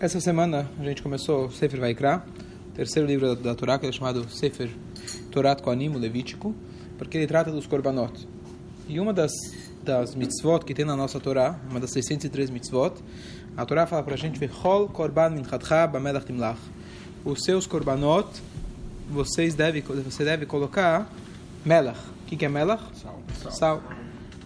Essa semana a gente começou o Sefer Vaikra, o terceiro livro da, da Torá, que é chamado Sefer Torat Koanim, Levítico, porque ele trata dos korbanot. E uma das, das mitzvot que tem na nossa Torá, uma das 603 mitzvot, a Torá fala para a gente, Vechol korban minchatcha bamelach timlach. Os seus korbanot, vocês deve, você deve colocar melach. O que, que é melach? Sal. Sal.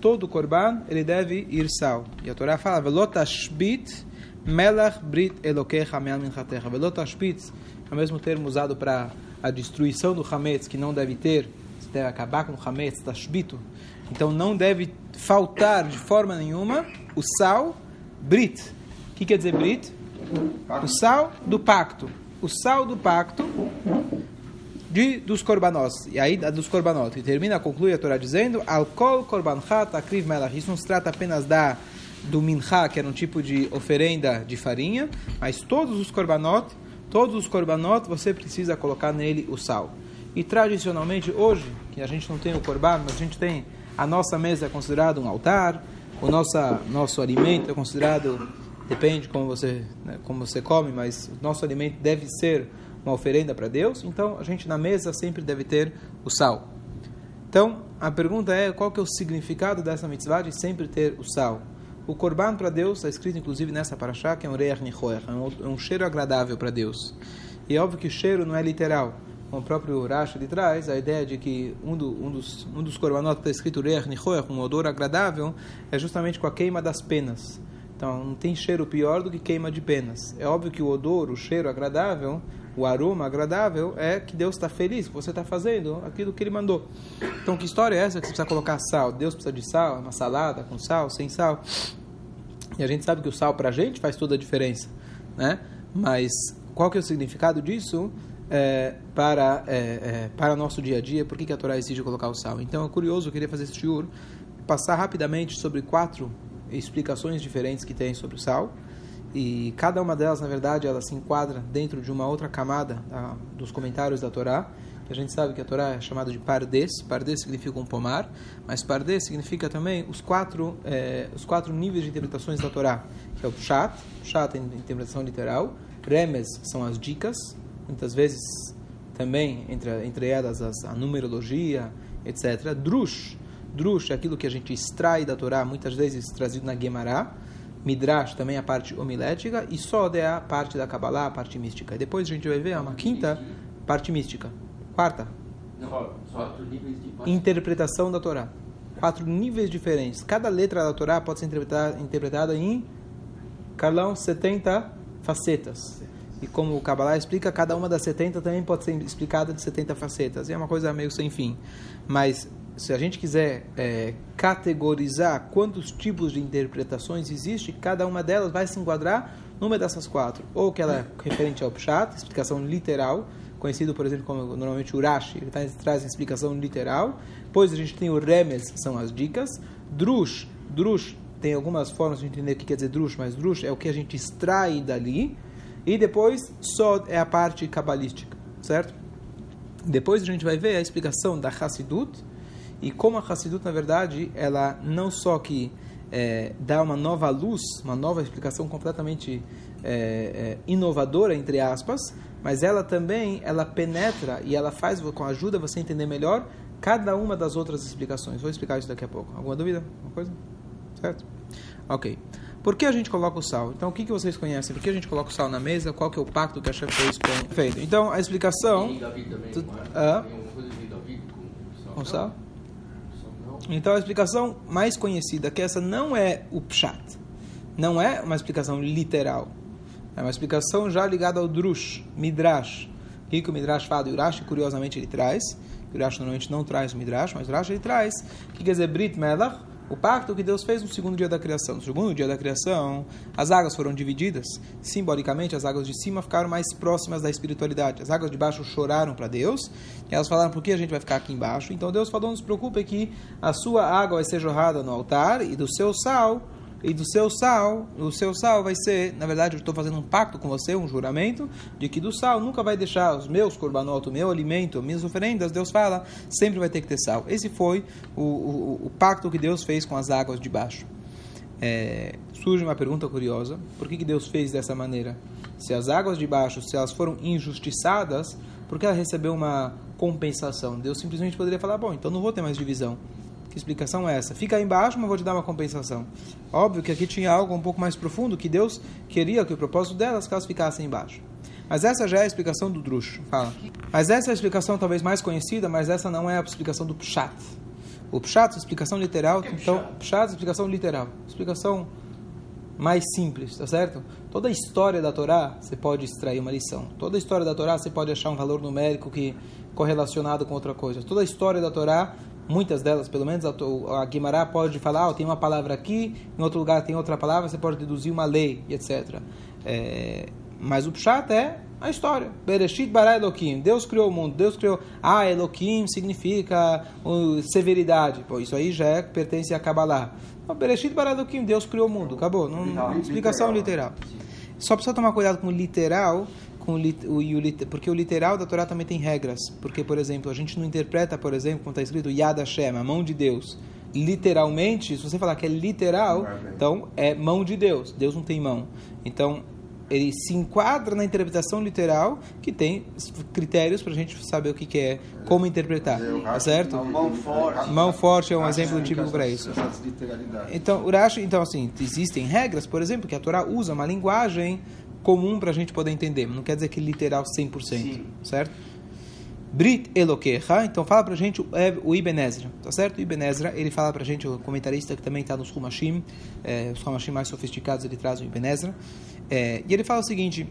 Todo korban, ele deve ir sal. E a Torá fala, velotashbit melach brit elokecha me'al minchatecha. Velotashbit é o mesmo termo usado para a destruição do hametz, que não deve ter, você deve acabar com o hametz, tashbito. Então não deve faltar de forma nenhuma o sal brit. O que quer dizer brit? O sal do pacto. O sal do pacto de, dos korbanot. E aí, dos korbanot. E termina, conclui a Torá dizendo: Alkol korbanchat akriv melach. Isso não se trata apenas da do mincha, que era um tipo de oferenda de farinha, mas todos os korbanot, todos os korbanot, você precisa colocar nele o sal. E tradicionalmente, hoje, que a gente não tem o korban, mas a gente tem a nossa mesa é considerado um altar, o nossa, nosso alimento é considerado, depende como você, né, como você come, mas o nosso alimento deve ser uma oferenda para Deus, então a gente na mesa sempre deve ter o sal. Então, a pergunta é qual que é o significado dessa mitzvah de sempre ter o sal? O korban para Deus está escrito inclusive nessa paraxá, que é um reach nichoer, é um cheiro agradável para Deus. E é óbvio que cheiro não é literal. Como o próprio Rashi ele traz, a ideia de que um, do, um dos, um dos korbanot está escrito reach nichoer, um odor agradável, é justamente com a queima das penas. Então, não tem cheiro pior do que queima de penas. É óbvio que o odor, o cheiro agradável, o aroma agradável é que Deus está feliz que você está fazendo aquilo que Ele mandou. Então, que história é essa que você precisa colocar sal? Deus precisa de sal? Uma salada com sal, sem sal? E a gente sabe que o sal para a gente faz toda a diferença, né? Mas qual que é o significado disso é, para é, é, para nosso dia a dia? Por que, que a Torá exige colocar o sal? Então, é curioso, eu queria fazer esse shiur, passar rapidamente sobre quatro explicações diferentes que tem sobre o sal e cada uma delas, na verdade, ela se enquadra dentro de uma outra camada da, dos comentários da Torá. A gente sabe que a Torá é chamada de Pardes. Pardes significa um pomar, mas Pardes significa também os quatro, é, os quatro níveis de interpretações da Torá, que é o Pshat, Pshat é interpretação literal, Remes são as dicas, muitas vezes também entre, entre elas as, a numerologia, etc. Drush, Drush é aquilo que a gente extrai da Torá, muitas vezes trazido na Gemara, Midrash também a parte homilética e Sod é a parte da Kabbalah, a parte mística. E depois a gente vai ver uma quinta parte mística. Quarta. Interpretação da Torá. Quatro níveis diferentes. Cada letra da Torá pode ser interpretada, interpretada em, Carlão, 70 facetas. E como o Kabbalah explica, cada uma das 70 também pode ser explicada de 70 facetas. E é uma coisa meio sem fim. Mas se a gente quiser é, categorizar quantos tipos de interpretações existe, cada uma delas vai se enquadrar numa dessas quatro. Ou que ela é referente ao Pshat, explicação literal, conhecido, por exemplo, como normalmente o Rashi, ele traz a explicação literal. Depois a gente tem o Remes, que são as dicas. Drush, Drush, tem algumas formas de entender o que quer dizer Drush, mas Drush é o que a gente extrai dali. E depois, Sod é a parte cabalística, certo? Depois a gente vai ver a explicação da Hassidut, e como a Hassidut, na verdade, ela não só que é, dá uma nova luz, uma nova explicação completamente é, é, inovadora, entre aspas, mas ela também ela penetra e ela faz, com a ajuda, você entender melhor cada uma das outras explicações. Vou explicar isso daqui a pouco. Alguma dúvida? Alguma coisa? Certo? Ok. Por que a gente coloca o sal? Então, o que, que vocês conhecem? Por que a gente coloca o sal na mesa? Qual que é o pacto que a chefe fez com... Feito. Então, a explicação... Tem Davi também, Tu-? Ah? Tem alguma coisa de Davi com sal? Com sal? Então a explicação mais conhecida, que essa não é o Pshat, não é uma explicação literal, é uma explicação já ligada ao Drush, Midrash. O que, que o Midrash fala do Urash, curiosamente ele traz, o Urash normalmente não traz o Midrash, mas o Urash ele traz, que quer dizer Brit Melach, o pacto que Deus fez no segundo dia da criação. No segundo dia da criação, as águas foram divididas. Simbolicamente, as águas de cima ficaram mais próximas da espiritualidade. As águas de baixo choraram para Deus. E elas falaram, por que a gente vai ficar aqui embaixo? Então Deus falou, não se preocupe que a sua água vai ser jorrada no altar e do seu sal e do seu sal, o seu sal vai ser, na verdade, eu estou fazendo um pacto com você, um juramento, de que do sal nunca vai deixar os meus korbanot, o meu alimento, minhas oferendas, Deus fala, sempre vai ter que ter sal. Esse foi o, o, o pacto que Deus fez com as águas de baixo. é, surge uma pergunta curiosa: por que, que Deus fez dessa maneira? Se as águas de baixo, se elas foram injustiçadas, por que ela recebeu uma compensação? Deus simplesmente poderia falar: bom, então não vou ter mais divisão. Que explicação é essa? Fica aí embaixo, mas vou te dar uma compensação. Óbvio que aqui tinha algo um pouco mais profundo, que Deus queria que o propósito delas que elas ficassem embaixo. Mas essa já é a explicação do Drush. Fala. Mas essa é a explicação talvez mais conhecida, mas essa não é a explicação do Pshat. O Pshat, explicação literal, que é então, Pshat? Pshat, explicação literal. Explicação mais simples, tá certo? Toda a história da Torá, você pode extrair uma lição. Toda a história da Torá, você pode achar um valor numérico que correlacionado com outra coisa. Toda a história da Torá, muitas delas, pelo menos, a, Guimará pode falar, ah, tem uma palavra aqui, em outro lugar tem outra palavra, você pode deduzir uma lei, etc. É, mas o Pshat é a história. Bereshit bara Elohim. Deus criou o mundo. Deus criou... Ah, Elohim significa uh, severidade. Pô, isso aí já é, pertence a Kabbalah. Não, Bereshit bara Elohim. Deus criou o mundo. Acabou. Não, explicação literal. Só precisa tomar cuidado com o literal, com o, e o porque o literal da Torá também tem regras. Porque, por exemplo, a gente não interpreta, por exemplo, como está escrito Yad Hashem, a mão de Deus. Literalmente, se você falar que é literal, é então é mão de Deus. Deus não tem mão. Então, ele se enquadra na interpretação literal, que tem critérios para a gente saber o que, que é, como interpretar. Tá certo? Mão forte. Mão forte é um exemplo típico para isso. Então, Urashi, então assim, existem regras, por exemplo, que a Torá usa uma linguagem comum para a gente poder entender. Não quer dizer que literal 100%, Sim. certo? Brit Elokecha, então fala pra gente o, Eb- o Ibn Ezra, tá certo? O Ibn Ezra, ele fala pra gente, o comentarista que também está nos Humashim, é, os Humashim mais sofisticados, ele traz o Ibn Ezra, é, e ele fala o seguinte,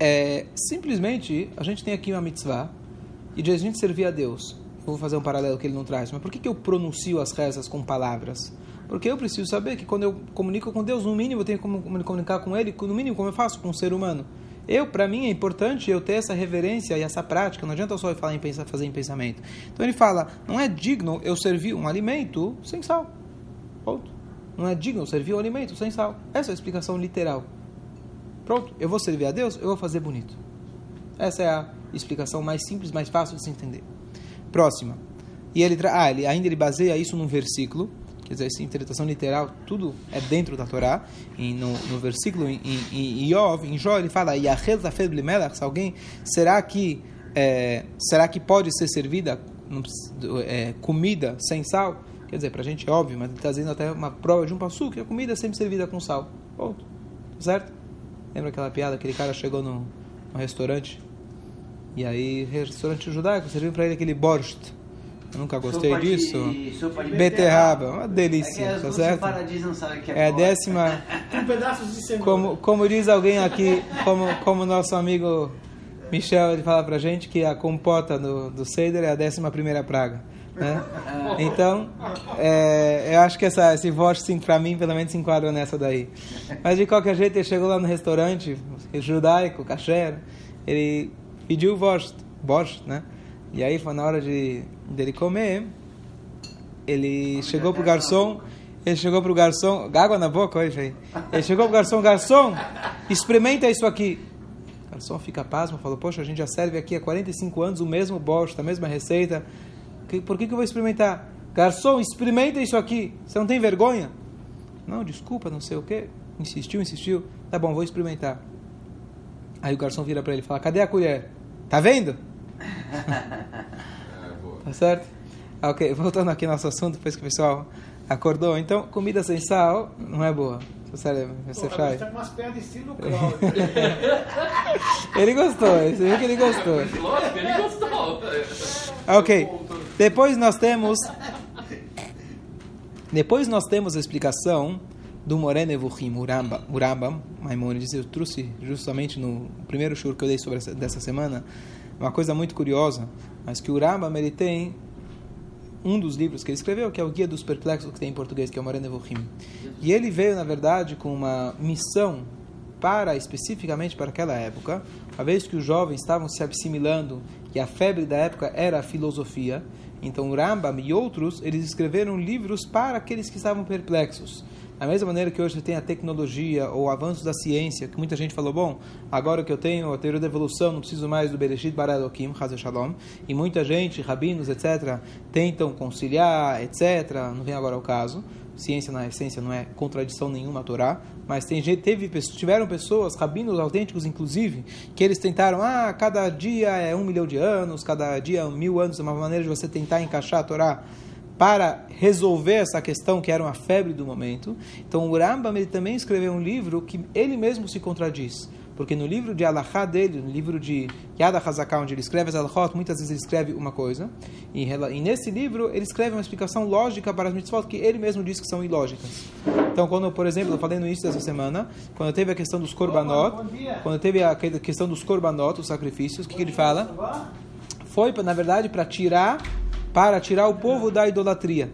é, simplesmente, a gente tem aqui uma mitzvah, e de a gente servir a Deus. Eu vou fazer um paralelo que ele não traz, mas por que, que eu pronuncio as rezas com palavras? Porque eu preciso saber que quando eu comunico com Deus, no mínimo eu tenho como me comunicar com Ele, no mínimo como eu faço com um ser humano. Eu, para mim, é importante eu ter essa reverência e essa prática. Não adianta só eu falar em pensar, fazer em pensamento. Então ele fala: não é digno eu servir um alimento sem sal. Ponto. Não é digno eu servir um alimento sem sal. Essa é a explicação literal. Pronto. Eu vou servir a Deus, eu vou fazer bonito. Essa é a explicação mais simples, mais fácil de se entender. Próxima. E ele, tra- ah, ele ainda ele baseia isso num versículo, quer dizer, essa interpretação literal, tudo é dentro da Torá. E no, no versículo em, em, em Iov, em Jó, ele fala: se alguém será que é, será que pode ser servida é, comida sem sal? Quer dizer, para a gente é óbvio, mas ele está dizendo até uma prova de um passu que a comida é sempre servida com sal. Ponto. Certo? Lembra aquela piada? Aquele cara chegou no restaurante e aí, restaurante judaico, serviu para ele aquele borscht. Nunca gostei Sopa de- disso. sopa de beterraba, uma É que delícia, as tá certo? não sabem o que é É a décima, Com pedaços de cenoura. como, como diz alguém aqui, como, como nosso amigo Michel, ele fala pra gente que a compota do, do Seder é a décima primeira praga. Né? Então, é, eu acho que essa, esse voto, sim, pra mim, pelo menos se enquadra nessa daí. Mas de qualquer jeito, ele chegou lá no restaurante judaico, kasher, ele pediu borscht, borscht, né? E aí, foi na hora de dele comer, ele chegou pro garçom, ele chegou pro garçom, água na boca hoje aí. Ele chegou pro garçom, garçom, experimenta isso aqui. O garçom fica pasmo, falou, poxa, a gente já serve aqui há 45 anos o mesmo borscht, a mesma receita. Por que, que eu vou experimentar? Garçom, experimenta isso aqui. Você não tem vergonha? Não, desculpa, não sei o quê. Insistiu, insistiu. Tá bom, vou experimentar. Aí o garçom vira para ele e fala, cadê a colher? Tá vendo? É. Tá certo? Ah, ok, voltando aqui ao nosso assunto, depois que o pessoal acordou. Então, comida sem sal não é boa. Sério, você Pô, faz. Tá com umas pedras estilo Cláudio. Ele gostou, você viu que ele gostou. Lógico, ele gostou. Ok. Depois nós temos. Depois nós temos a explicação do Moré Nevuchim, Uramba, Uramba Maimonides. Eu trouxe justamente no primeiro show que eu dei sobre essa, dessa semana uma coisa muito curiosa, mas que o Uramba ele tem um dos livros que ele escreveu, que é o Guia dos Perplexos que tem em português, que é o Moré Nevuchim. E ele veio, na verdade, com uma missão para especificamente para aquela época, uma vez que os jovens estavam se assimilando e a febre da época era a filosofia, então Rambam e outros, eles escreveram livros para aqueles que estavam perplexos. Da mesma maneira que hoje tem a tecnologia ou o avanço da ciência, que muita gente falou, bom, agora que eu tenho a teoria da evolução, não preciso mais do Bereshit Bara Elohim, Chaz Shalom, e muita gente, rabinos, etc., tentam conciliar, etc., não vem agora ao caso, ciência na essência não é contradição nenhuma à Torá, mas tem gente, teve, tiveram pessoas, rabinos autênticos inclusive, que eles tentaram, ah, cada dia é um milhão de anos, cada dia é mil anos, é uma maneira de você tentar encaixar a Torá para resolver essa questão que era uma febre do momento. Então o Rambam ele também escreveu um livro que ele mesmo se contradiz. Porque no livro de Alachá dele, no livro de Yad HaZaká, onde ele escreve as Alachot, muitas vezes ele escreve uma coisa. E, e, nesse livro ele escreve uma explicação lógica para as mitzvot que ele mesmo diz que são ilógicas. Então, quando, por exemplo, eu falei no início dessa semana, quando teve a questão dos korbanot, quando teve a questão dos korbanot, os sacrifícios, o que, que ele fala? Foi, na verdade, para tirar, para tirar o povo da idolatria.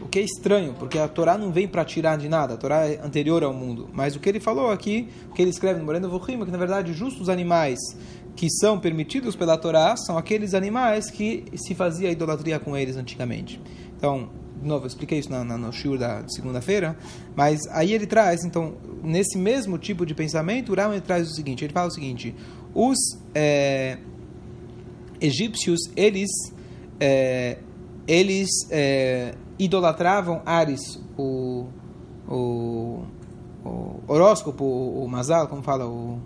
O que é estranho, porque a Torá não vem para tirar de nada, a Torá é anterior ao mundo. Mas o que ele falou aqui, o que ele escreve no Moreno Vohim, é que na verdade justos animais que são permitidos pela Torá são aqueles animais que se fazia idolatria com eles antigamente. Então, de novo, eu expliquei isso na, na, no shiur da segunda-feira, mas aí ele traz, então, nesse mesmo tipo de pensamento, o traz o seguinte, ele fala o seguinte, os é, egípcios, eles, é, eles é, idolatravam Ares, o, o, o horóscopo, o, o Mazal, como fala, o,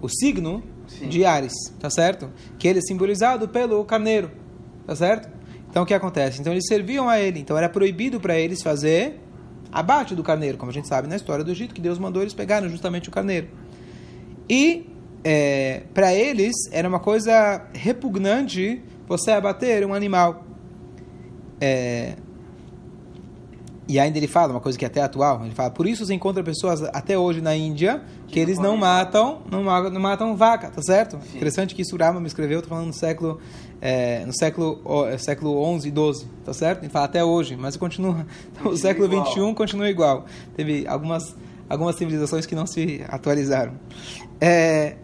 o signo Sim. de Ares, tá certo? Que ele é simbolizado pelo carneiro, tá certo? Então o que acontece? Então eles serviam a ele, então era proibido para eles fazer abate do carneiro, como a gente sabe na história do Egito, que Deus mandou eles pegarem justamente o carneiro. E é, para eles era uma coisa repugnante você abater um animal. É, e ainda ele fala uma coisa que é até atual. Ele fala, por isso você encontra pessoas até hoje na Índia que eles não matam, não, não matam vaca, tá certo? Sim. Interessante que isso Rama me escreveu, tô falando no século, é, no século, é, século 11 e 12, tá certo? Ele fala até hoje, mas continua. Então, o século igual. 21 continua igual. Teve algumas algumas civilizações que não se atualizaram. É,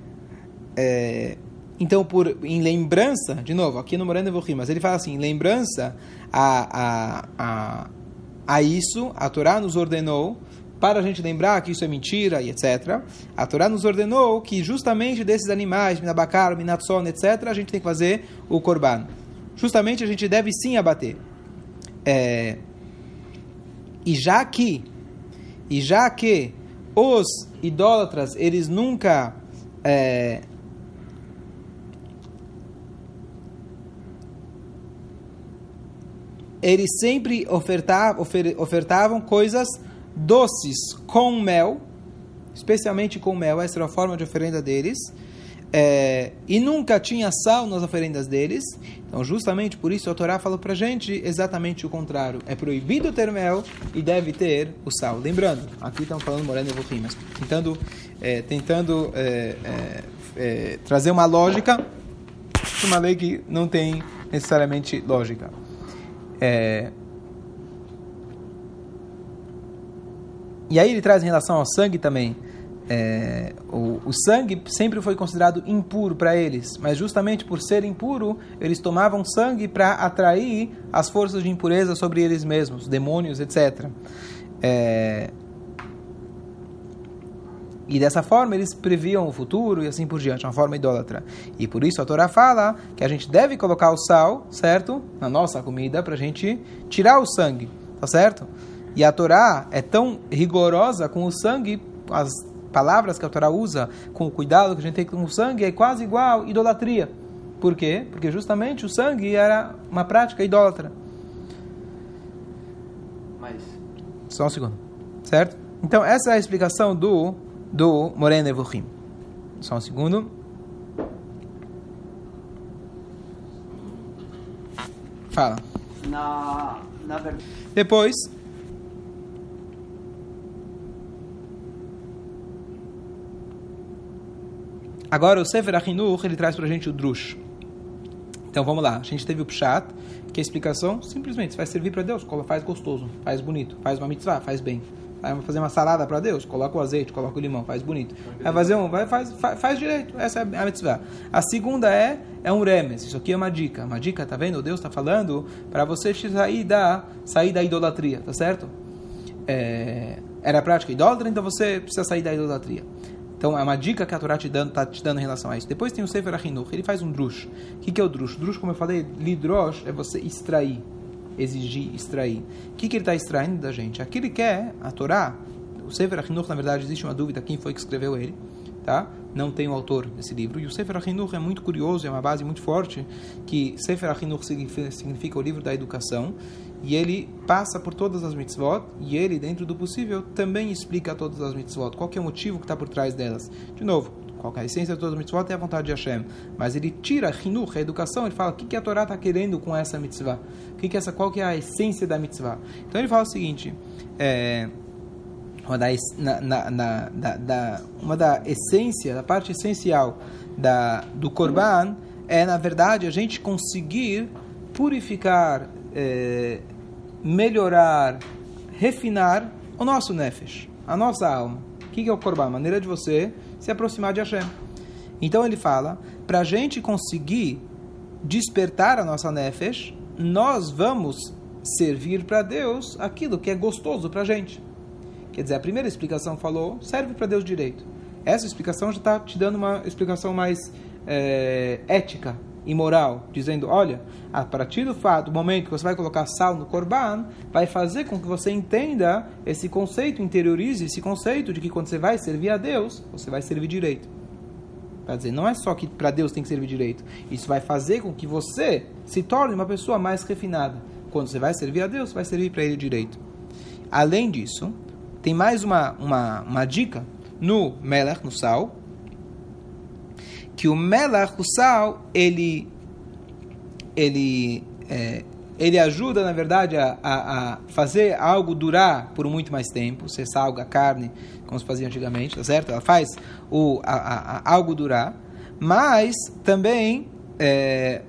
é, então, por, em lembrança, de novo, aqui no Morando Evohim, mas ele fala assim, em lembrança a, a, a a isso, a Torá nos ordenou, para a gente lembrar que isso é mentira e etc. A Torá nos ordenou que justamente desses animais, minabacar, minatson, etc., a gente tem que fazer o korban. Justamente a gente deve sim abater. É, e já que, e já que os idólatras, eles nunca é, eles sempre ofertavam, ofertavam coisas doces com mel, especialmente com mel, essa era a forma de oferenda deles, é, e nunca tinha sal nas oferendas deles. Então, justamente por isso, a Torá falou para gente exatamente o contrário. É proibido ter mel e deve ter o sal. Lembrando, aqui estamos falando morando em mas tentando, é, tentando é, é, é, trazer uma lógica uma lei que não tem necessariamente lógica. É... E aí ele traz em relação ao sangue também. É, o, o, sangue sempre foi considerado impuro para eles, mas justamente por ser impuro, eles tomavam sangue para atrair as forças de impureza sobre eles mesmos, demônios, etc. É, e dessa forma eles previam o futuro e assim por diante, uma forma idólatra. E por isso a Torá fala que a gente deve colocar o sal, certo? Na nossa comida, para a gente tirar o sangue, tá certo? E a Torá é tão rigorosa com o sangue, as palavras que a Torá usa, com o cuidado que a gente tem com o sangue, é quase igual idolatria. Por quê? Porque justamente o sangue era uma prática idólatra. Mas. Só um segundo. Certo? Então, essa é a explicação do do Moreno Evohim. Só um segundo. Fala. Na, na verdade. Depois. Agora o Sefer Achinuch, ele traz para a gente o Drush. Então vamos lá. A gente teve o Pshat, que é a explicação simplesmente vai servir para Deus, faz gostoso, faz bonito, faz uma mitzvah, faz bem. Vai fazer uma salada para Deus, coloca o azeite, coloca o limão, faz bonito. Vai fazer um, vai faz, faz, faz direito. Essa é a mitzvah. A segunda é é um remes. Isso aqui é uma dica. Uma dica, tá vendo? Deus está falando para você sair da sair da idolatria, tá certo? É, era prática idólatra, então você precisa sair da idolatria. Então é uma dica que a Torá te, tá te dando em relação a isso. Depois tem o Sefer Ahinuch, ele faz um drush. O que, que é o drush? Drush, como eu falei, lidrosh é você extrair exigir, extrair. O que, que ele está extraindo da gente? Aquilo que é a Torá, o Sefer HaChinuch, na verdade, existe uma dúvida quem foi que escreveu ele, tá? Não tem o autor desse livro. E o Sefer HaChinuch é muito curioso, é uma base muito forte, que Sefer HaChinuch significa, o livro da educação, e ele passa por todas as mitzvot, e ele, dentro do possível, também explica todas as mitzvot. Qual é o motivo que está por trás delas? De novo, qual é a essência de todas as mitzvot é a vontade de Hashem. Mas ele tira a a educação, ele fala o que, que a Torá está querendo com essa mitzvah. O que que essa, qual que é a essência da mitzvah. Então ele fala o seguinte, é, uma da, na, na, da, da, uma da essência, da parte essencial da, do Korban é, na verdade, a gente conseguir purificar, é, melhorar, refinar o nosso nefesh, a nossa alma. O que é o Korban? A maneira de você se aproximar de Hashem. Então ele fala, para a gente conseguir despertar a nossa nefesh, nós vamos servir para Deus aquilo que é gostoso para a gente. Quer dizer, a primeira explicação falou, serve para Deus direito. Essa explicação já está te dando uma explicação mais é, ética e moral, dizendo, olha, a partir do fato, do momento que você vai colocar sal no korban, vai fazer com que você entenda esse conceito, interiorize esse conceito de que quando você vai servir a Deus, você vai servir direito. Quer dizer, não é só que para Deus tem que servir direito. Isso vai fazer com que você se torne uma pessoa mais refinada. Quando você vai servir a Deus, vai servir para Ele direito. Além disso, tem mais uma, uma, uma dica no Melech, no sal, que o Melech, o sal, ele, ele, é, ele ajuda, na verdade, a, a, a, fazer algo durar por muito mais tempo. Você salga a carne, como se fazia antigamente, tá certo? Ela faz o, a, algo durar. Mas também, é,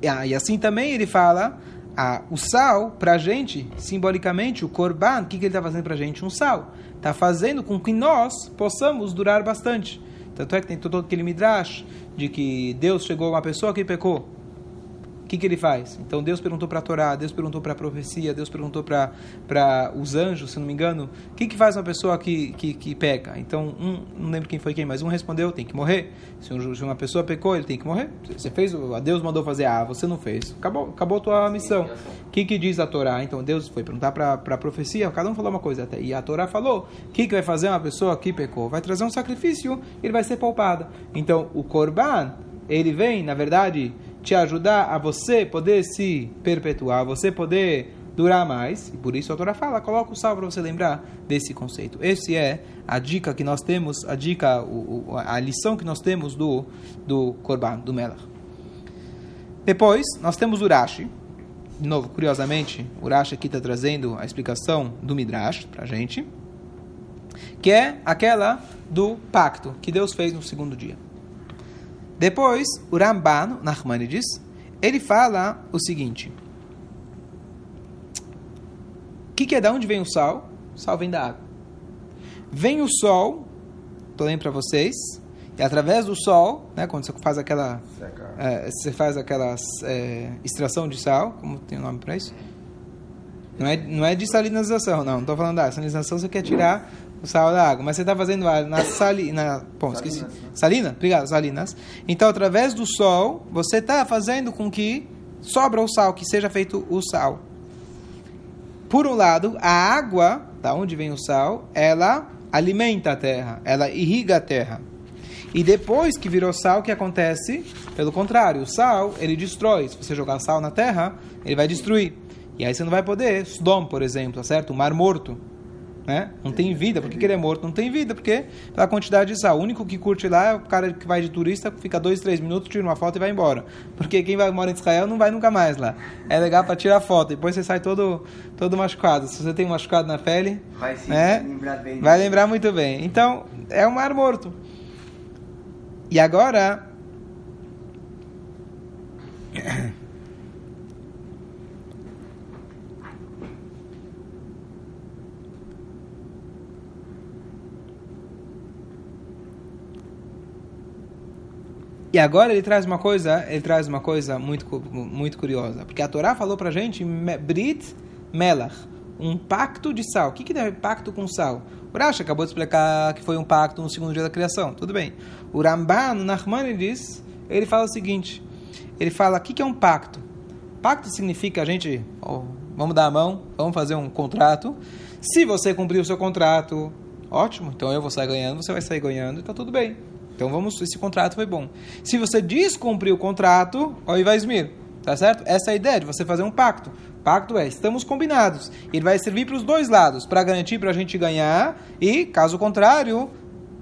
e assim também ele fala a, o sal, para a gente, simbolicamente, o korban, o que, que ele está fazendo para a gente? Um sal. Está fazendo com que nós possamos durar bastante. Tanto é que tem todo aquele midrash de que Deus chegou a uma pessoa que pecou. O que, que ele faz? Então Deus perguntou para a Torá, Deus perguntou para a profecia, Deus perguntou para os anjos, se não me engano, o que, que faz uma pessoa que, que, que peca? Então, um, não lembro quem foi quem, mas um respondeu, tem que morrer. Se, um, uma pessoa pecou, ele tem que morrer. Você fez, a Deus mandou fazer, ah, você não fez. Acabou, acabou a tua missão. O que, que diz a Torá? Então Deus foi perguntar para a profecia, cada um falou uma coisa até. E a Torá falou, o que, que vai fazer uma pessoa que pecou? Vai trazer um sacrifício, ele vai ser poupada. Então, o Korban, ele vem, na verdade te ajudar a você poder se perpetuar, você poder durar mais. E por isso a Torá fala, coloca o sal para você lembrar desse conceito. Esse é a dica que nós temos, a dica, a lição que nós temos do, do Korban, do Melach. Depois, nós temos o Rashi. De novo, curiosamente, o Rashi aqui está trazendo a explicação do Midrash para a gente, que é aquela do pacto que Deus fez no segundo dia. Depois, o Ramban, Nachmanides, ele fala o seguinte: O que, que é de onde vem o sal? O sal vem da água. Vem o sol, estou lendo para vocês, e através do sol, né, quando você faz aquela, é, você faz aquela é, extração de sal, como tem o um nome para isso? Não é, não é de salinização, não. Não estou falando da salinização, você quer tirar o sal da água, mas você está fazendo na salina, bom, esqueci, salinas, né? salina, obrigado, salinas. Então, através do sol, você está fazendo com que sobra o sal, que seja feito o sal. Por um lado, a água, da onde vem o sal, ela alimenta a terra, ela irriga a terra. E depois que virou sal, o que acontece? Pelo contrário, o sal, ele destrói. Se você jogar sal na terra, ele vai destruir. E aí você não vai poder, Sodom, por exemplo, certo? O mar morto né? Não tem vida. Por que, que, ele é morto? Não tem vida, porque pela quantidade de sal. O único que curte lá é o cara que vai de turista, fica dois, três minutos, tira uma foto e vai embora. Porque quem vai mora em Israel não vai nunca mais lá. É legal para tirar foto. Depois você sai todo, todo machucado. Se você tem um machucado na pele, vai, né? lembrar bem vai lembrar muito bem. Então, é um mar morto. E agora. E agora ele traz uma coisa, ele traz uma coisa muito, muito curiosa, porque a Torá falou para gente Brit Melach, um pacto de sal. O que, que é pacto com sal? O acabou de explicar que foi um pacto no segundo dia da criação. Tudo bem. O Ramban, no Nachmanides, ele fala o seguinte: ele fala, o que, que é um pacto? Pacto significa a gente, oh, vamos dar a mão, vamos fazer um contrato. Se você cumprir o seu contrato, ótimo, então eu vou sair ganhando, você vai sair ganhando, está tudo bem. Então vamos, esse contrato foi bom. Se você descumprir o contrato, ó, Ivaismir, tá certo? Essa é a ideia de você fazer um pacto. Pacto é, estamos combinados. Ele vai servir para os dois lados, para garantir para a gente ganhar e, caso contrário,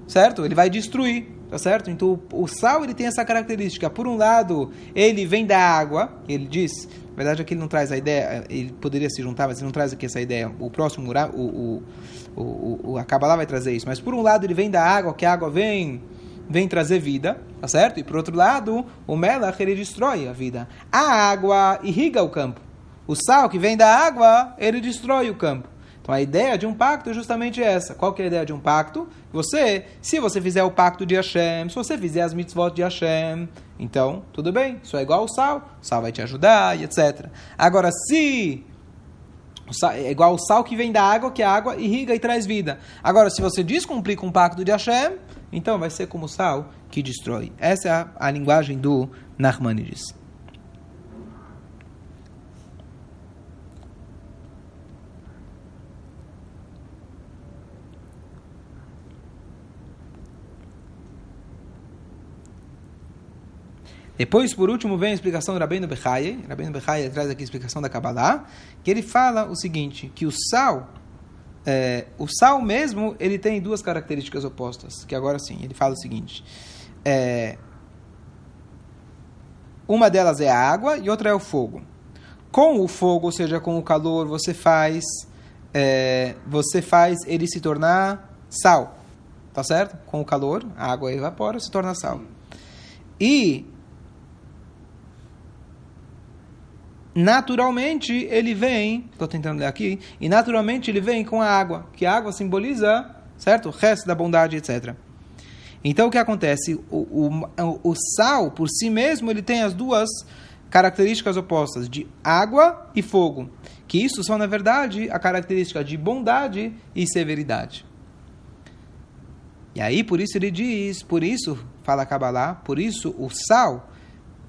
certo? Ele vai destruir, tá certo? Então o sal ele tem essa característica. Por um lado, ele vem da água. Ele diz, na verdade aqui ele não traz a ideia. Ele poderia se juntar, mas ele não traz aqui essa ideia. O próximo, o o o, o, a vai trazer isso. Mas por um lado ele vem da água, que a água vem vem trazer vida, tá certo? E por outro lado, o melach ele destrói a vida. A água irriga o campo. O sal que vem da água, ele destrói o campo. Então a ideia de um pacto é justamente essa. Qual que é a ideia de um pacto? Você, se você fizer o pacto de Hashem, se você fizer as mitzvot de Hashem, então tudo bem, isso é igual ao sal, o sal vai te ajudar e etc. Agora, se é igual ao sal que vem da água, que a água irriga e traz vida. Agora, se você descumprir com o pacto de Hashem, então vai ser como sal que destrói. Essa é a, a linguagem do Nachmanides. Depois, por último, vem a explicação do Rabbeinu Bechaye. Rabbeinu Bechaye traz aqui a explicação da Kabbalah, que ele fala o seguinte, que o sal, é, o sal mesmo, ele tem duas características opostas, que agora sim, ele fala o seguinte, é, uma delas é a água e outra é o fogo. Com o fogo, ou seja, com o calor, você faz, é, você faz ele se tornar sal, tá certo? Com o calor, a água evapora, se torna sal. E naturalmente ele vem, estou tentando ler aqui, e naturalmente ele vem com a água, que a água simboliza, certo? O resto da bondade, etc. Então o que acontece? O, o, o sal, por si mesmo, ele tem as duas características opostas, de água e fogo. Que isso são, na verdade, a característica de bondade e severidade. E aí, por isso ele diz, por isso, fala Kabbalah, por isso o sal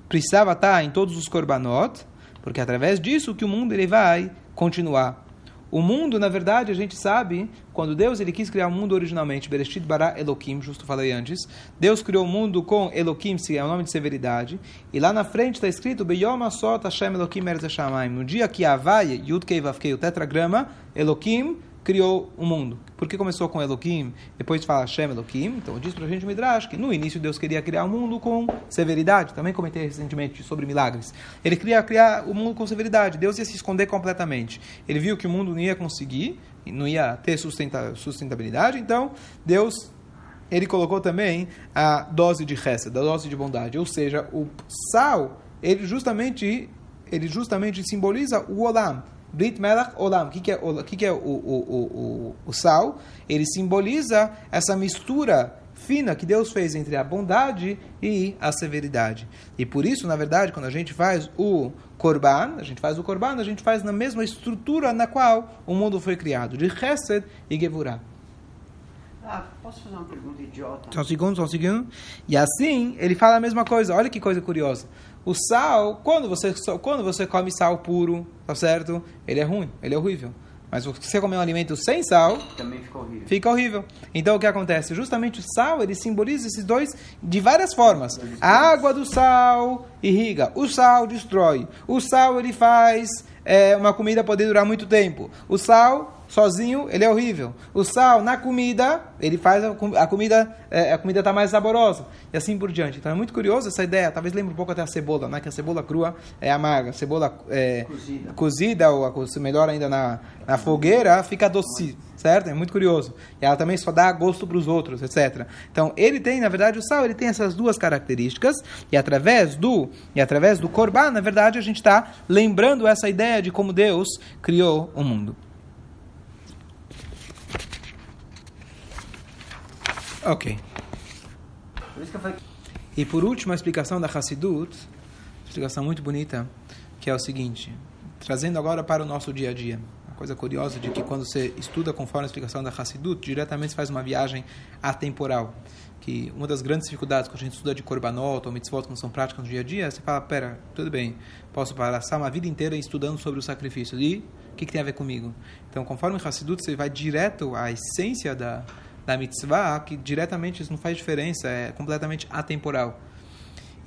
precisava estar em todos os korbanot, porque através disso que o mundo ele vai continuar. O mundo, na verdade, a gente sabe, quando Deus ele quis criar o mundo originalmente, Bereshit bara Elohim, justo falei antes, Deus criou o mundo com Elohim, que é o nome de severidade, e lá na frente está escrito Beyom Asot Hashem Elohim Eretz. No dia que Havai, Yud Kei Vav Kei, o tetragrama, Elohim criou o mundo. Porque começou com Elohim, depois fala Hashem Elohim. Então diz para a gente o Midrash que no início Deus queria criar o mundo com severidade. Também comentei recentemente sobre milagres. Ele queria criar o mundo com severidade. Deus ia se esconder completamente. Ele viu que o mundo não ia conseguir, não ia ter sustenta, sustentabilidade. Então Deus ele colocou também a dose de reza, da dose de bondade. Ou seja, o sal, ele justamente, ele justamente simboliza o olam Brit Melach Olam. O que, que é, o, que, que é o, o, o, o sal? Ele simboliza essa mistura fina que Deus fez entre a bondade e a severidade. E por isso, na verdade, quando a gente faz o Korban, a gente faz o Korban, a gente faz na mesma estrutura na qual o mundo foi criado, de Chesed e Gevurah. Ah, posso fazer uma pergunta idiota? Só um segundo, só um segundo. E assim, ele fala a mesma coisa. Olha que coisa curiosa. O sal, quando você, quando você come sal puro, tá certo? Ele é ruim, ele é horrível. Mas se você comer um alimento sem sal, também fica horrível. Fica horrível. Então o que acontece? Justamente o sal, ele simboliza esses dois de várias formas. A água do sal irriga, o sal destrói. O sal ele faz é, uma comida poder durar muito tempo. O sal sozinho ele é horrível. O sal na comida, ele faz a, a comida, é, a comida tá mais saborosa. E assim por diante. Então é muito curioso essa ideia. Talvez lembre um pouco até a cebola, né? Que a cebola crua é amarga. A cebola é, cozida. cozida, ou melhor ainda na, na fogueira, fica doce. Certo? É muito curioso. E ela também só dá gosto para os outros, etc. Então, ele tem, na verdade, o sal, ele tem essas duas características. E através do e através do korban, na verdade, a gente está lembrando essa ideia de como Deus criou o mundo. Ok. Por isso que eu falei... E por último, a explicação da Hassidut, explicação muito bonita, que é o seguinte, trazendo agora para o nosso dia a dia. coisa curiosa de que quando você estuda conforme a explicação da Hassidut, diretamente você faz uma viagem atemporal. Que uma das grandes dificuldades quando a gente estuda de Korbanot ou Mitzvot, que não são práticas no dia a dia, você fala, pera, tudo bem, posso passar uma vida inteira estudando sobre o sacrifício. E o que, que tem a ver comigo? Então, conforme Hassidut, você vai direto à essência da, da mitzvah, que diretamente isso não faz diferença, é completamente atemporal.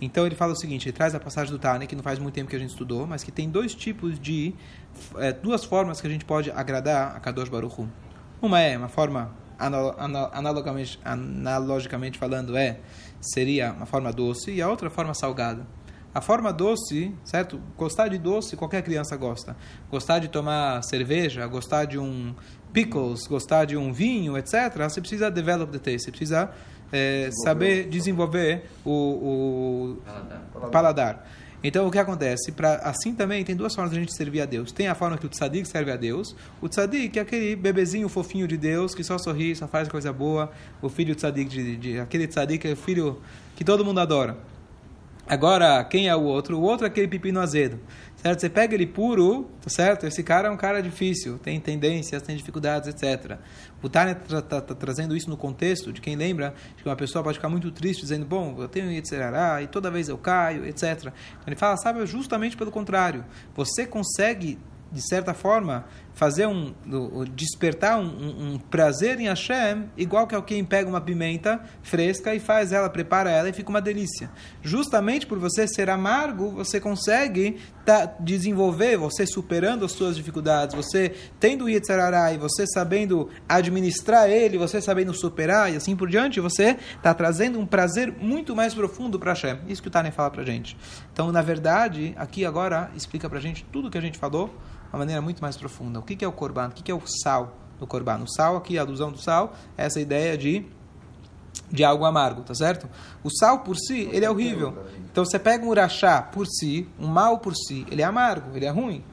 Então ele fala o seguinte, ele traz a passagem do Tânia, que não faz muito tempo que a gente estudou, mas que tem dois tipos de, é, duas formas que a gente pode agradar a Kadosh Baruch Hu. Uma é uma forma, analogamente, analogicamente falando, é seria uma forma doce, e a outra forma salgada. A forma doce, certo? Gostar de doce, qualquer criança gosta. Gostar de tomar cerveja, gostar de um pickles, gostar de um vinho, etc., você precisa develop the taste, você precisa é, saber desenvolver o, o paladar. paladar. Então, o que acontece? Pra, assim também, tem duas formas de a gente servir a Deus. Tem a forma que o tzadik serve a Deus. O tzadik é aquele bebezinho fofinho de Deus, que só sorri, só faz coisa boa. O filho tzadik, de, de, aquele tzadik é o filho que todo mundo adora. Agora, quem é o outro? O outro é aquele pepino azedo. Certo? Você pega ele puro, tá certo? Esse cara é um cara difícil, tem tendências, tem dificuldades, etc. O Tânia está tá, tá trazendo isso no contexto de quem lembra de que uma pessoa pode ficar muito triste dizendo, bom, eu tenho etc. e toda vez eu caio, etc. Então ele fala, sabe, justamente pelo contrário. Você consegue de certa forma, fazer um, despertar um, um, prazer em Hashem, igual que alguém pega uma pimenta fresca e faz ela, prepara ela e fica uma delícia. Justamente por você ser amargo, você consegue tá, desenvolver, você superando as suas dificuldades, você tendo o Yetzirará e você sabendo administrar ele, você sabendo superar e assim por diante, você está trazendo um prazer muito mais profundo para Hashem. Isso que o Tânia fala para gente. Então, na verdade, aqui agora explica para gente tudo que a gente falou uma maneira muito mais profunda. O que é o corban? O que é o sal do corban? O sal aqui, a alusão do sal, é essa ideia de de algo amargo, tá certo? O sal por si, ele é horrível. Então você pega um urachá por si, um mal por si, ele é amargo, ele é ruim.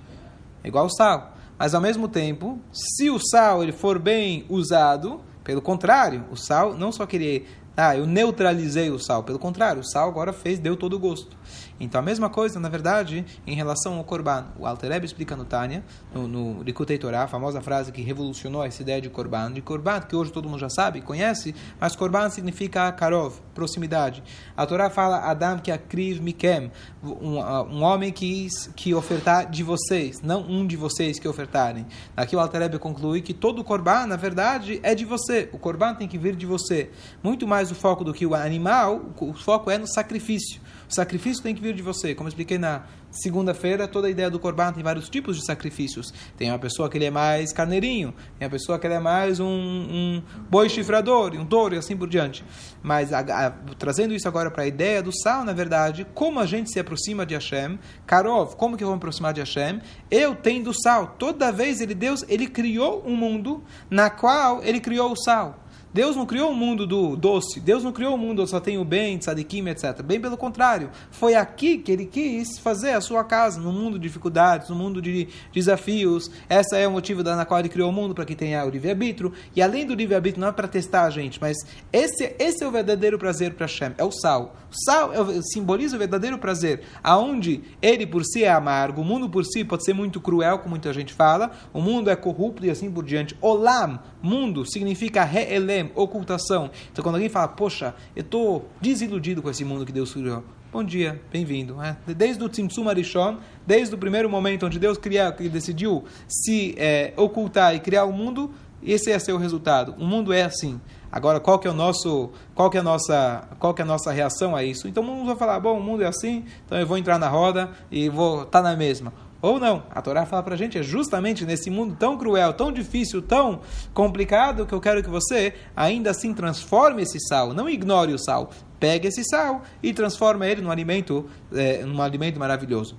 É igual o sal. Mas ao mesmo tempo, se o sal ele for bem usado, pelo contrário, o sal não só querer ah, eu neutralizei o sal. Pelo contrário, o sal agora fez, deu todo o gosto. Então a mesma coisa, na verdade, em relação ao Korban. O Alter Rebbe explica no Tânia, no, no Torah, a famosa frase que revolucionou essa ideia de Korban. De Korban, que hoje todo mundo já sabe, conhece, mas Korban significa Karov, proximidade. A Torá fala Adam que akriv mikem, um, um homem que, que ofertar de vocês, não um de vocês que ofertarem. Aqui o Alter Rebbe conclui que todo Korban, na verdade, é de você. O Korban tem que vir de você. Muito mais o foco do que o animal, o foco é no sacrifício. O sacrifício tem que vir de você. Como expliquei na segunda-feira, toda a ideia do Corban tem vários tipos de sacrifícios. Tem uma pessoa que ele é mais carneirinho, tem uma pessoa que ele é mais um, um boi chifrador, um touro e assim por diante. Mas a, a, trazendo isso agora para a ideia do sal, na verdade, como a gente se aproxima de Hashem, Karov, como que eu vou me aproximar de Hashem? Eu tenho o sal. Toda vez ele, Deus, ele criou um mundo na qual ele criou o sal. Deus não criou o um mundo do doce, Deus não criou o um mundo onde só tem o bem, tzadikim, etc. Bem pelo contrário, foi aqui que ele quis fazer a sua casa, no mundo de dificuldades, no mundo de desafios. Essa é o motivo da, na qual ele criou o mundo, para que tenha o livre-arbítrio. E além do livre-arbítrio, não é para testar a gente, mas esse, esse é o verdadeiro prazer para Hashem, é o sal. Sal é, simboliza o verdadeiro prazer, aonde ele por si é amargo, o mundo por si pode ser muito cruel, como muita gente fala, o mundo é corrupto e assim por diante. Olam, mundo, significa re'elem, ocultação. Então, quando alguém fala, poxa, eu estou desiludido com esse mundo que Deus criou. Bom dia, bem-vindo. É, desde o Tzimtzum Arishon, desde o primeiro momento onde Deus criou, que decidiu se é, ocultar e criar o mundo, esse é seu resultado. O mundo é assim. Agora, qual que é o nosso, qual que é a nossa, qual que é a nossa reação a isso? Então, o mundo vai falar, bom, o mundo é assim, então eu vou entrar na roda e vou estar tá na mesma. Ou não. A Torá fala para a gente, é justamente nesse mundo tão cruel, tão difícil, tão complicado, que eu quero que você ainda assim transforme esse sal. Não ignore o sal. Pegue esse sal e transforme ele num alimento, é, num alimento maravilhoso.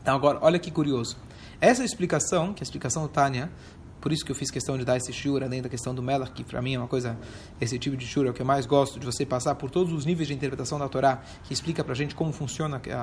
Então agora, olha que curioso. Essa explicação, que é a explicação do Tânia, por isso que eu fiz questão de dar esse shura, além da questão do Melach, que para mim é uma coisa, esse tipo de shura é o que eu mais gosto, de você passar por todos os níveis de interpretação da Torá, que explica para a gente como funciona a,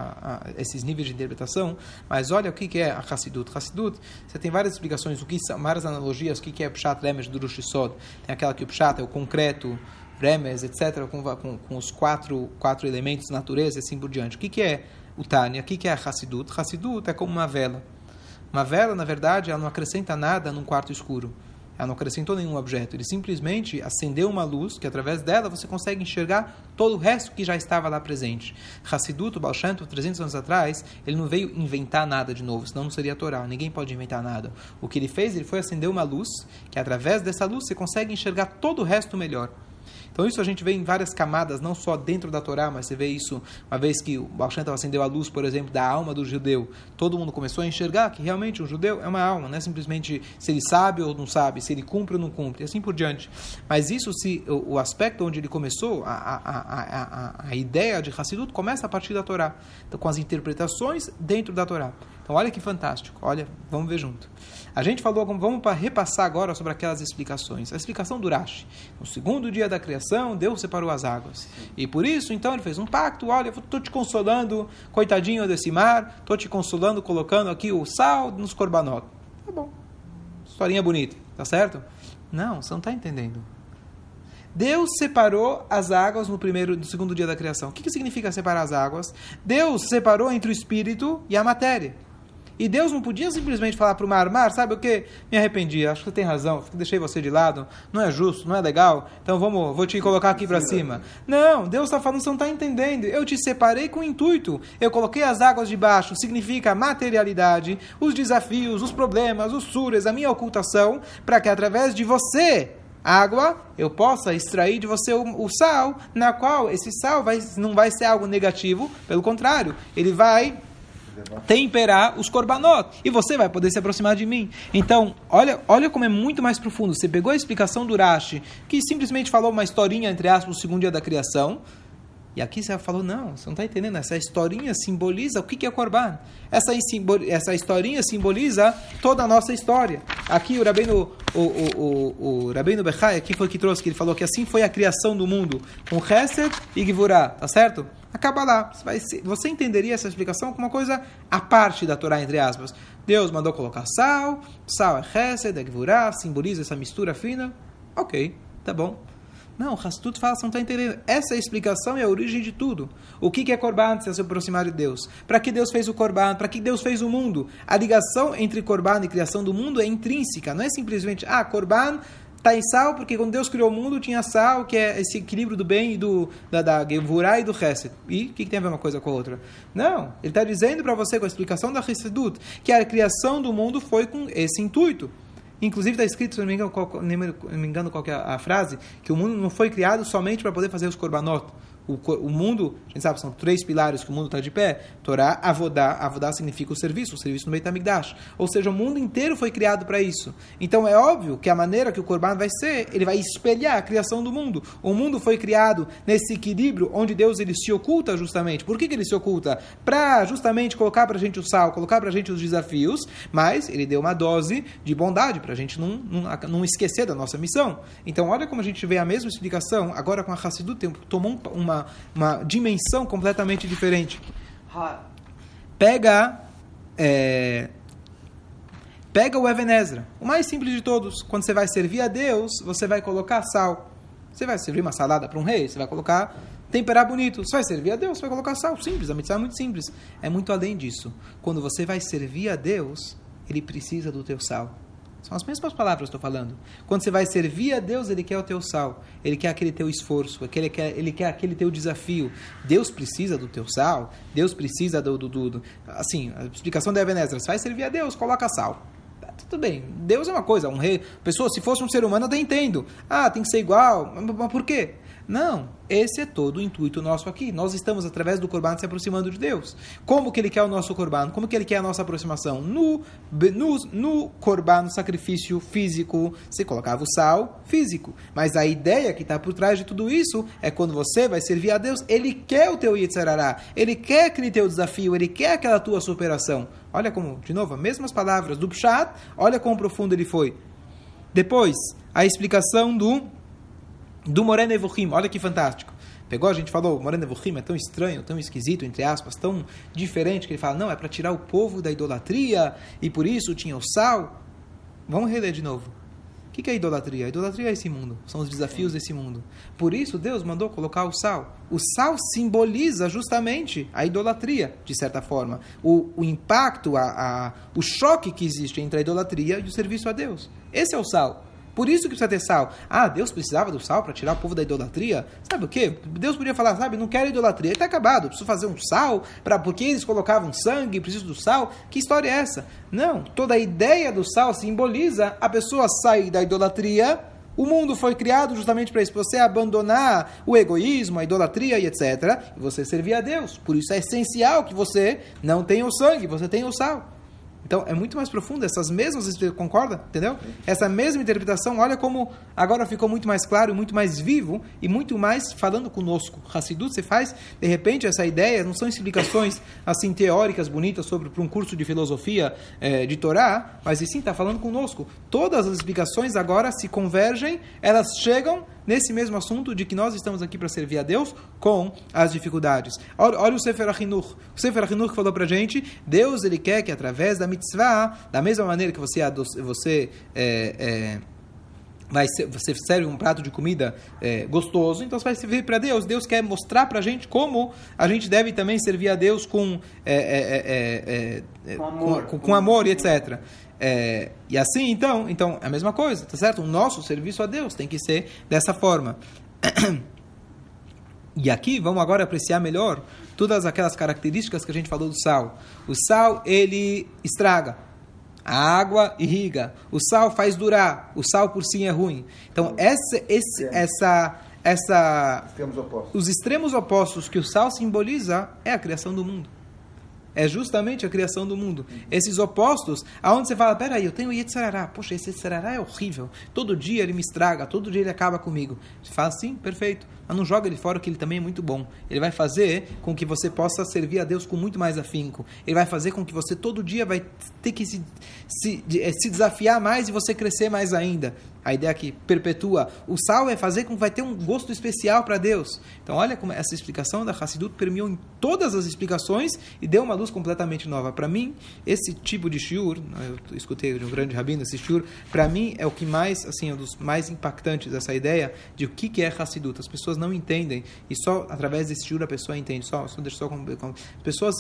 a, esses níveis de interpretação. Mas olha o que, que é a Hassidut. Hassidut, você tem várias explicações, o que são, várias analogias, o que, que é Pshat, Remes, Durush Sod. Tem aquela que o Pshat é o concreto, Remes, etc., com, com, com, os quatro, quatro elementos, natureza e assim por diante. O que, que é o Tânia? O que, que é a Hassidut? Hassidut é como uma vela Uma vela, na verdade, ela não acrescenta nada num quarto escuro. Ela não acrescentou nenhum objeto. Ele simplesmente acendeu uma luz que, através dela, você consegue enxergar todo o resto que já estava lá presente. Hassidut, Baal Shem Tov, 300 anos atrás, ele não veio inventar nada de novo, senão não seria a Torá. Ninguém pode inventar nada. O que ele fez, ele foi acender uma luz, que através dessa luz você consegue enxergar todo o resto melhor. Então isso a gente vê em várias camadas, não só dentro da Torá, mas você vê isso uma vez que o Baal acendeu a luz, por exemplo, da alma do judeu. Todo mundo começou a enxergar que realmente um judeu é uma alma, não é simplesmente se ele sabe ou não sabe, se ele cumpre ou não cumpre, e assim por diante. Mas isso, se o, o aspecto onde ele começou, a, a, a, a, a ideia de Hassidut começa a partir da Torá, então, com as interpretações dentro da Torá. Então olha que fantástico, olha, vamos ver junto. A gente falou, vamos repassar agora sobre aquelas explicações. A explicação do Rashi. No segundo dia da criação, Deus separou as águas. E por isso, então, ele fez um pacto. Olha, estou te consolando, coitadinho desse mar. Estou te consolando, colocando aqui o sal nos corbanot. Tá bom. Historinha bonita, tá certo? Não, você não está entendendo. Deus separou as águas no primeiro, no segundo dia da criação. O que, que significa separar as águas? Deus separou entre o espírito e a matéria. E Deus não podia simplesmente falar para o mar, mar, sabe o que? Me arrependi, acho que você tem razão, deixei você de lado, não é justo, não é legal, então vamos, vou te colocar aqui para cima. Não, Deus está falando, você não está entendendo. Eu te separei com intuito. Eu coloquei as águas de baixo, significa a materialidade, os desafios, os problemas, os suras, a minha ocultação, para que através de você água, eu possa extrair de você o, o, sal, na qual esse sal vai, não vai ser algo negativo, pelo contrário, ele vai temperar os korbanot e você vai poder se aproximar de mim. Então, olha, olha como é muito mais profundo. Você pegou a explicação do Rashi, que simplesmente falou uma historinha entre aspas no segundo dia da criação, e aqui você falou, não, você não está entendendo. Essa historinha simboliza o que é Korban. Essa, essa historinha simboliza toda a nossa história. Aqui o Rabino, o, o, o, o Rabino Bechai, aqui foi que trouxe, que ele falou que assim foi a criação do mundo, com Chesed e Givurah, tá certo? Acaba lá. Você, vai, você entenderia essa explicação como uma coisa à parte da Torá, entre aspas. Deus mandou colocar sal, sal é Chesed, é Givurah, simboliza essa mistura fina. Ok, tá bom. Não, Rastut fala, você não está entendendo. Essa é explicação e a origem de tudo. O que é Corban se se aproximar de Deus? Para que Deus fez o Corban? Para que Deus fez o mundo? A ligação entre Corban e criação do mundo é intrínseca. Não é simplesmente, ah, Corban está em sal porque quando Deus criou o mundo tinha sal, que é esse equilíbrio do bem e do da, da e do Chesed. E o que, que, tem a ver uma coisa com a outra? Não, ele está dizendo para você com a explicação da Chessedut que a criação do mundo foi com esse intuito. Inclusive está escrito, se não me engano, qual, não me engano qual é a frase, que o mundo não foi criado somente para poder fazer os korbanot. O, o, mundo, a gente sabe, são três pilares que o mundo está de pé. Torá, Avodá. Avodá significa o serviço, o serviço no Beit HaMikdash. Ou seja, o mundo inteiro foi criado para isso. Então é óbvio que a maneira que o Corban vai ser, ele vai espelhar a criação do mundo. O mundo foi criado nesse equilíbrio onde Deus ele se oculta justamente. Por que, que ele se oculta? Para justamente colocar para a gente o sal, colocar para a gente os desafios, mas ele deu uma dose de bondade para a gente não, não, não, esquecer da nossa missão. Então olha como a gente vê a mesma explicação agora com a Hassidut, tomou uma uma, dimensão completamente diferente. Pega, é, pega o Ebenezer, o mais simples de todos. Quando você vai servir a Deus, você vai colocar sal. Você vai servir uma salada para um rei, você vai colocar temperar bonito. Você vai servir a Deus, você vai colocar sal. Simples, a mitzvah é muito simples. É muito além disso. Quando você vai servir a Deus, ele precisa do teu sal. São as mesmas palavras que eu estou falando. Quando você vai servir a Deus, Ele quer o teu sal. Ele quer aquele teu esforço. Ele quer, ele quer aquele teu desafio. Deus precisa do teu sal. Deus precisa do... do, do, do assim, a explicação da Ebenezer. Você vai servir a Deus, coloca sal. Tá, tudo bem. Deus é uma coisa. Um rei... Pessoa, se fosse um ser humano, eu até entendo. Ah, tem que ser igual. Mas por quê? Não, esse é todo o intuito nosso aqui. Nós estamos, através do Corban, se aproximando de Deus. Como que Ele quer o nosso Corban? Como que Ele quer a nossa aproximação? No, no, no Corban, no sacrifício físico, você colocava o sal físico. Mas a ideia que está por trás de tudo isso é quando você vai servir a Deus, Ele quer o teu Yitzharará, Ele quer aquele teu desafio, Ele quer aquela tua superação. Olha como, de novo, as mesmas palavras do Pshat, olha quão profundo ele foi. Depois, a explicação do do Moreno Evohim. Olha que fantástico. Pegou, a gente falou, Moreno Evohim é tão estranho, tão esquisito, entre aspas, tão diferente, que ele fala, não, é para tirar o povo da idolatria, e por isso tinha o sal. Vamos reler de novo. O que, que é idolatria? A idolatria é esse mundo, são os desafios desse mundo. Por isso, Deus mandou colocar o sal. O sal simboliza justamente a idolatria, de certa forma. O, o impacto, a, a, o choque que existe entre a idolatria e o serviço a Deus. Esse é o sal. Por isso que precisa ter sal. Ah, Deus precisava do sal para tirar o povo da idolatria? Sabe o quê? Deus podia falar, sabe, não quero idolatria. Está acabado, preciso fazer um sal, para porque eles colocavam sangue, preciso do sal. Que história é essa? Não, toda a ideia do sal simboliza a pessoa sair da idolatria. O mundo foi criado justamente para isso, para você abandonar o egoísmo, a idolatria e etc. E você servir a Deus. Por isso é essencial que você não tenha o sangue, você tenha o sal. Então é muito mais profundo, essas mesmas, concorda? Entendeu? Essa mesma interpretação, olha como agora ficou muito mais claro, muito mais vivo e muito mais falando conosco. Hassidut, você faz, de repente, essa ideia, não são explicações assim teóricas, bonitas sobre para um curso de filosofia é, de Torá, mas e sim está falando conosco. Todas as explicações agora se convergem, elas chegam nesse mesmo assunto de que nós estamos aqui para servir a Deus com as dificuldades. Olha, olha o Sefer Achinuch. O Sefer Achinuch falou para a gente, Deus ele quer que através da mitzvah, da mesma maneira que você, você é, é, vai ser, você serve um prato de comida é, gostoso, então você vai servir para Deus. Deus quer mostrar para a gente como a gente deve também servir a Deus com, é, é, é, com amor, com, com amor e etc. É, e assim, então, então, é a mesma coisa, tá certo? O nosso serviço a Deus tem que ser dessa forma. E aqui vamos agora apreciar melhor todas aquelas características que a gente falou do sal. O sal, ele estraga. A água irriga. O sal faz durar. O sal por si é ruim. Então, essa, esse, essa, essa, extremos os extremos opostos que o sal simboliza é a criação do mundo é justamente a criação do mundo. Esses opostos, aonde você fala, peraí, eu tenho Yetzirará, poxa, esse Yetzirará é horrível, todo dia ele me estraga, todo dia ele acaba comigo. Você fala, sim, perfeito, mas não joga ele fora que ele também é muito bom. Ele vai fazer com que você possa servir a Deus com muito mais afinco. Ele vai fazer com que você todo dia vai ter que se, se, eh, se desafiar mais e você crescer mais ainda. A ideia que perpetua o sal é fazer com que vai ter um gosto especial para Deus. Então, olha como essa explicação da Hassidut permeou em todas as explicações e deu uma luz completamente nova. Para mim, esse tipo de shiur, eu escutei de um grande rabino esse shiur, para mim é o que mais, assim, é um dos mais impactantes essa ideia de o que que é Hassidut. As pessoas não entendem e só através desse shiur a pessoa entende. Só, só só como pessoas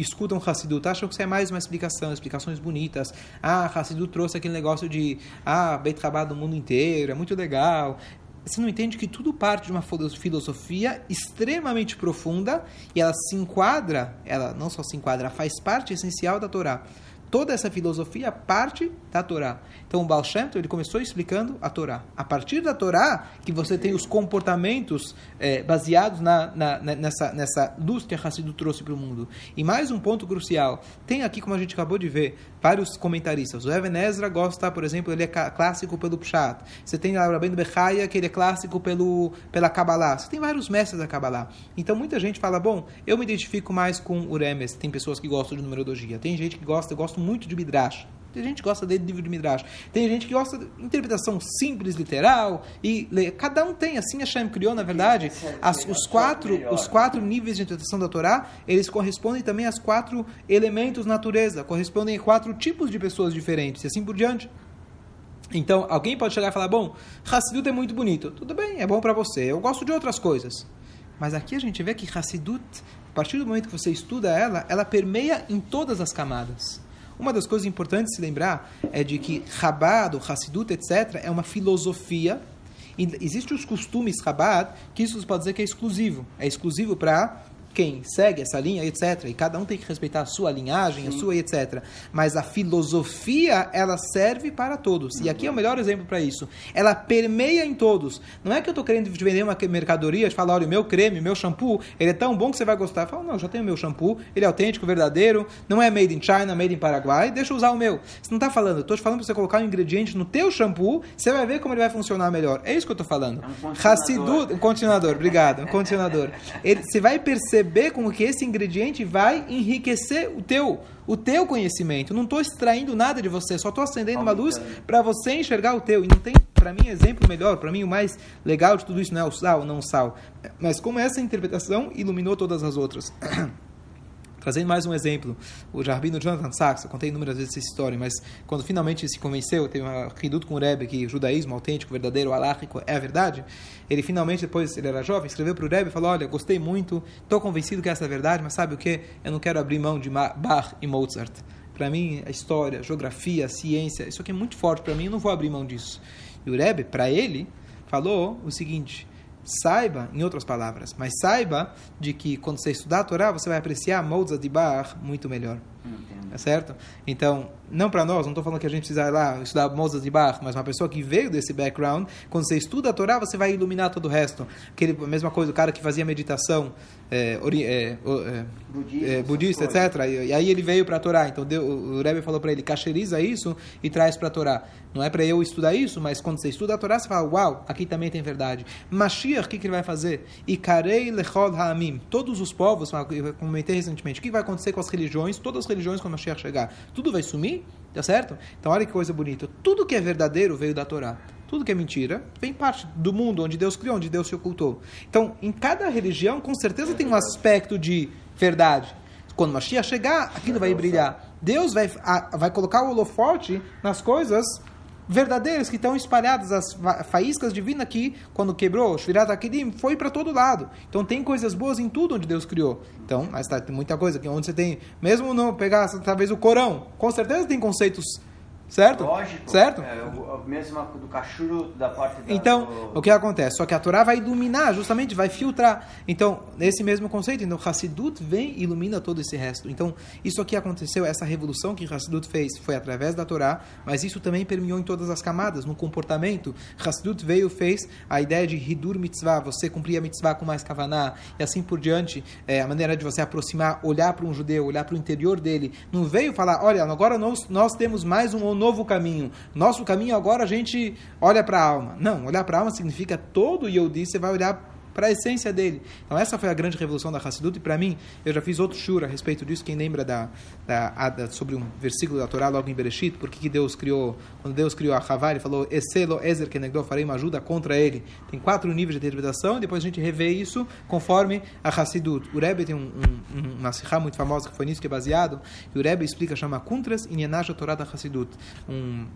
escutam Hassidut, acham que isso é mais uma explicação, explicações bonitas. Ah, Hassidut trouxe aquele negócio de ah, Beit Rabat do mundo inteiro, é muito legal. Você não entende que tudo parte de uma filosofia extremamente profunda e ela se enquadra, ela não só se enquadra, faz parte essencial da Torá toda essa filosofia parte da Torá. Então o Baal Shem ele começou explicando a Torá. A partir da Torá, que você tem os comportamentos é, baseados na, na, nessa, nessa luz que a Hassidu trouxe para o mundo. E mais um ponto crucial, tem aqui, como a gente acabou de ver, vários comentaristas. O Even Ezra gosta, por exemplo, ele é clássico pelo Pshat. Você tem o Rabbeinu Bechaia, que ele é clássico pelo, pela Kabbalah. Você tem vários mestres da Kabbalah. Então muita gente fala, bom, eu me identifico mais com o Remes. Tem pessoas que gostam de numerologia. Tem gente que gosta, eu gosto muito de Midrash. Tem gente que gosta de livro de Midrash. Tem gente que gosta de interpretação simples, literal. e Cada um tem. Assim a Shem criou, na verdade, as, os, quatro, os quatro níveis de interpretação da Torá, eles correspondem também aos quatro elementos natureza, correspondem a quatro tipos de pessoas diferentes, e assim por diante. Então, alguém pode chegar e falar, bom, Hassidut é muito bonito. Tudo bem, é bom para você. Eu gosto de outras coisas. Mas aqui a gente vê que Hassidut, a partir do momento que você estuda ela, ela permeia em todas as camadas. Uma das coisas importantes de se lembrar é de que Chabad, Hassidut, etc., é uma filosofia. Existem os costumes Chabad, que isso pode dizer que é exclusivo. É exclusivo para quem segue essa linha, etc. E cada um tem que respeitar a sua linhagem, Sim. a sua, etc. Mas a filosofia, ela serve para todos. E aqui é o melhor exemplo para isso. Ela permeia em todos. Não é que eu estou querendo vender uma mercadoria, de falar, olha, o meu creme, o meu shampoo, ele é tão bom que você vai gostar. Eu falo, não, já tenho o meu shampoo, ele é autêntico, verdadeiro, não é made in China, made in Paraguai, deixa eu usar o meu. Você não está falando, eu estou te falando para você colocar um ingrediente no teu shampoo, você vai ver como ele vai funcionar melhor. É isso que eu estou falando. É um continuador. um continuador, obrigado, um continuador. Ele, você vai perceber perceber como que esse ingrediente vai enriquecer o teu, o teu conhecimento. Não estou extraindo nada de você, só estou acendendo uma luz para você enxergar o teu. E não tem, para mim, exemplo melhor, para mim o mais legal de tudo isso não é o sal, não o sal. Mas como essa interpretação iluminou todas as outras. Trazendo mais um exemplo, o Rabino Jonathan Sachs, eu contei inúmeras vezes essa história, mas quando finalmente se convenceu, teve uma reduto com o Rebbe que o judaísmo autêntico, verdadeiro, aláhico é a verdade, ele finalmente, depois ele era jovem, escreveu para o Rebbe e falou, olha, gostei muito, estou convencido que essa é a verdade, mas sabe o que? Eu não quero abrir mão de Bach e Mozart. Para mim, a história, a geografia, a ciência, isso aqui é muito forte para mim, eu não vou abrir mão disso. E o Rebbe, para ele, falou o seguinte, saiba, em outras palavras, mas saiba de que quando você estudar a Torá, você vai apreciar Mozart de Bach muito melhor. É certo? Então, não para nós, não estou falando que a gente precisa ir lá estudar Mozart de Bach, mas uma pessoa que veio desse background, quando você estuda a Torá, você vai iluminar todo o resto. Aquele, a mesma coisa, o cara que fazia meditação é, ori, é, é, Budista, é, etc. E, e aí ele veio para a Torá. Então deu, o Rebbe falou para ele: cacheriza isso e traz para a Torá. Não é para eu estudar isso, mas quando você estuda a Torá, você fala: uau, aqui também tem verdade. Mashiach, o que, que ele vai fazer? Ikarei lechol ha'amim. Todos os povos, eu comentei recentemente, o que vai acontecer com as religiões? Todas as religiões, quando Mashiach chegar, tudo vai sumir? Tá certo? Então olha que coisa bonita. Tudo que é verdadeiro veio da Torá. Tudo que é mentira vem parte do mundo onde Deus criou, onde Deus se ocultou. Então, em cada religião, com certeza tem um aspecto de verdade. Quando Mashiach chegar, aquilo vai brilhar. Deus vai, vai colocar o holofote nas coisas verdadeiras que estão espalhadas, as faíscas divinas que, quando quebrou, Shvirat Akidim, foi para todo lado. Então tem coisas boas em tudo onde Deus criou. Então, mas tá, tem muita coisa que onde você tem, mesmo não pegar talvez o Corão, com certeza tem conceitos Certo? Lógico. Certo? É, o, mesmo do cachorro da parte da, Então, do... o que acontece? Só que a Torá vai iluminar, justamente, vai filtrar. Então, nesse mesmo conceito, então, Hassidut vem e ilumina todo esse resto. Então, isso aqui aconteceu, essa revolução que Hassidut fez foi através da Torá, mas isso também permeou em todas as camadas, no comportamento. Hassidut veio fez a ideia de Hidur Mitzvah, você cumprir a Mitzvah com mais Kavaná, e assim por diante, é, a maneira de você aproximar, olhar para um judeu, olhar para o interior dele. Não veio falar, olha, agora nós, nós temos mais um novo caminho. Nosso caminho agora a gente olha para a alma. Não, olhar para a alma significa todo Yodi, você vai olhar para a essência dele. Então essa foi a grande revolução da Hassidut e para mim, eu já fiz outro shur a respeito disso, quem lembra da, da, da, sobre um versículo da Torá logo em Bereshit, porque que Deus criou, quando Deus criou a Havá, ele falou, Eselo Ezer Kenegdo, farei uma ajuda contra ele. Tem quatro níveis de interpretação, e depois a gente revê isso conforme a Hassidut. O Rebbe tem um, um, uma sihá muito famosa que foi nisso que é baseado, e o Rebbe explica, chama Kuntras Inyanaj Torá da Hassidut. Um,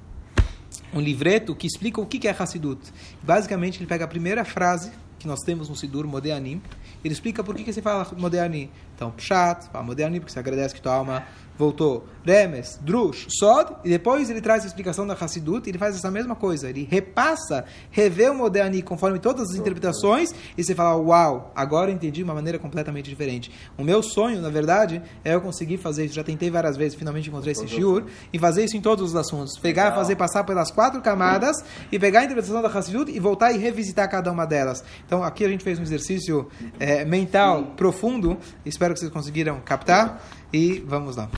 um livreto que explica o que é Hassidut. Basicamente, ele pega a primeira frase que nós temos no Sidur Modeanim, ele explica por que, que se fala Modeanim. Então, Pshat, fala Modeanim, porque você agradece que tua alma voltou. Remes, Drush, Sod, e depois ele traz a explicação da Hassidut, e ele faz essa mesma coisa. Ele repassa, revê o Modeani conforme todas as interpretações, e você fala, uau, agora eu entendi de uma maneira completamente diferente. O meu sonho, na verdade, é eu conseguir fazer isso. Já tentei várias vezes, finalmente encontrei esse shiur, e fazer isso em todos os assuntos. Pegar, fazer, passar pelas quatro camadas, e pegar a interpretação da Hassidut, e voltar e revisitar cada uma delas. Então, aqui a gente fez um exercício é, mental profundo, espero que vocês conseguiram captar, e vamos lá.